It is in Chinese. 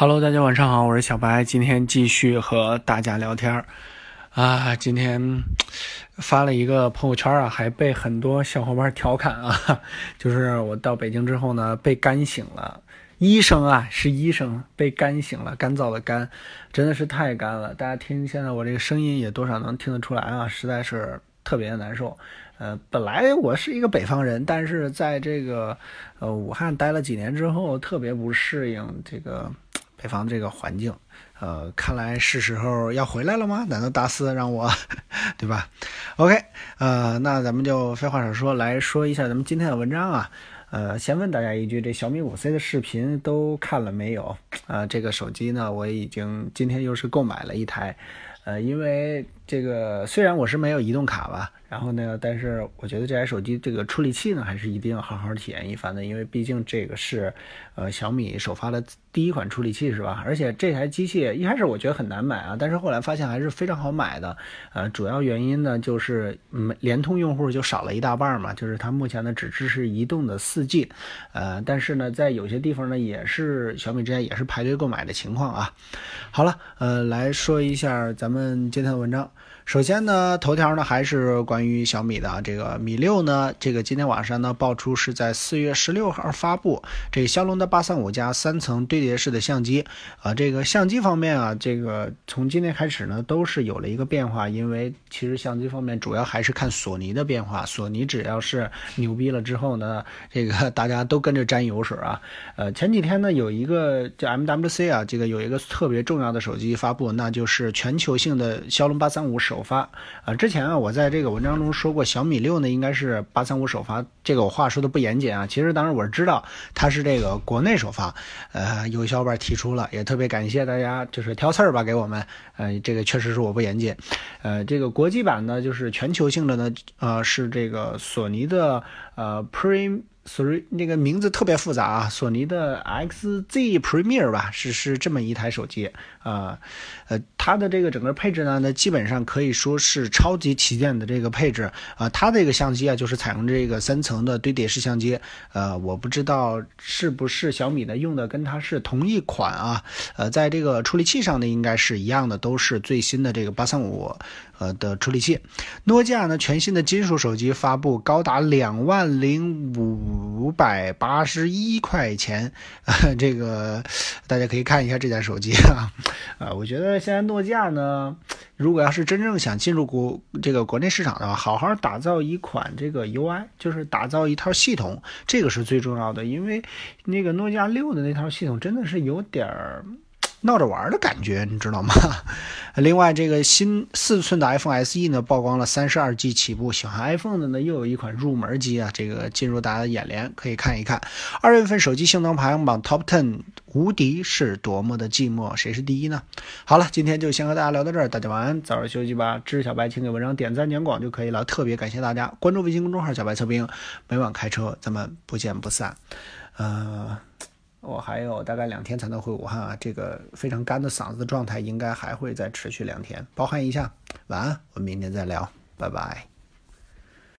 Hello，大家晚上好，我是小白，今天继续和大家聊天儿啊。今天发了一个朋友圈啊，还被很多小伙伴调侃啊，就是我到北京之后呢，被干醒了。医生啊，是医生，被干醒了，干燥的干，真的是太干了。大家听现在我这个声音也多少能听得出来啊，实在是特别的难受。呃，本来我是一个北方人，但是在这个呃武汉待了几年之后，特别不适应这个。北方这个环境，呃，看来是时候要回来了吗？难道大四让我，对吧？OK，呃，那咱们就废话少说，来说一下咱们今天的文章啊。呃，先问大家一句，这小米五 C 的视频都看了没有？呃，这个手机呢，我已经今天又是购买了一台，呃，因为这个虽然我是没有移动卡吧。然后呢？但是我觉得这台手机这个处理器呢，还是一定要好好体验一番的，因为毕竟这个是，呃，小米首发的第一款处理器是吧？而且这台机器一开始我觉得很难买啊，但是后来发现还是非常好买的。呃，主要原因呢就是，嗯，联通用户就少了一大半嘛，就是它目前呢只支持移动的 4G，呃，但是呢在有些地方呢也是小米之间也是排队购买的情况啊。好了，呃，来说一下咱们今天的文章。首先呢，头条呢还是关于小米的这个米六呢，这个今天晚上呢爆出是在四月十六号发布，这个骁龙的八三五加三层堆叠式的相机啊，这个相机方面啊，这个从今天开始呢都是有了一个变化，因为其实相机方面主要还是看索尼的变化，索尼只要是牛逼了之后呢，这个大家都跟着沾油水啊。呃，前几天呢有一个叫 MWC 啊，这个有一个特别重要的手机发布，那就是全球性的骁龙八三五首。首发啊！之前啊，我在这个文章中说过，小米六呢应该是八三五首发。这个我话说的不严谨啊，其实当时我知道它是这个国内首发。呃，有小伙伴提出了，也特别感谢大家，就是挑刺儿吧给我们。呃，这个确实是我不严谨。呃，这个国际版呢，就是全球性的呢，呃，是这个索尼的呃 Prime。索瑞那个名字特别复杂啊，索尼的 XZ Premier 吧，是是这么一台手机啊，呃，它的这个整个配置呢，那基本上可以说是超级旗舰的这个配置啊，它这个相机啊，就是采用这个三层的堆叠式相机，呃，我不知道是不是小米的用的跟它是同一款啊，呃，在这个处理器上呢，应该是一样的，都是最新的这个八三五呃的处理器。诺基亚呢，全新的金属手机发布，高达两万零五。五百八十一块钱，这个大家可以看一下这台手机啊，啊，我觉得现在诺基亚呢，如果要是真正想进入国这个国内市场的话，好好打造一款这个 UI，就是打造一套系统，这个是最重要的，因为那个诺基亚六的那套系统真的是有点儿。闹着玩的感觉，你知道吗？另外，这个新四寸的 iPhone SE 呢，曝光了三十二 G 起步。喜欢 iPhone 的呢，又有一款入门机啊，这个进入大家的眼帘，可以看一看。二月份手机性能排行榜 Top Ten，无敌是多么的寂寞，谁是第一呢？好了，今天就先和大家聊到这儿，大家晚安，早点休息吧。支持小白，请给文章点赞点广就可以了。特别感谢大家关注微信公众号“小白测评”，每晚开车，咱们不见不散。呃。我还有大概两天才能回武汉啊，这个非常干的嗓子的状态应该还会再持续两天，包含一下。晚安，我们明天再聊，拜拜。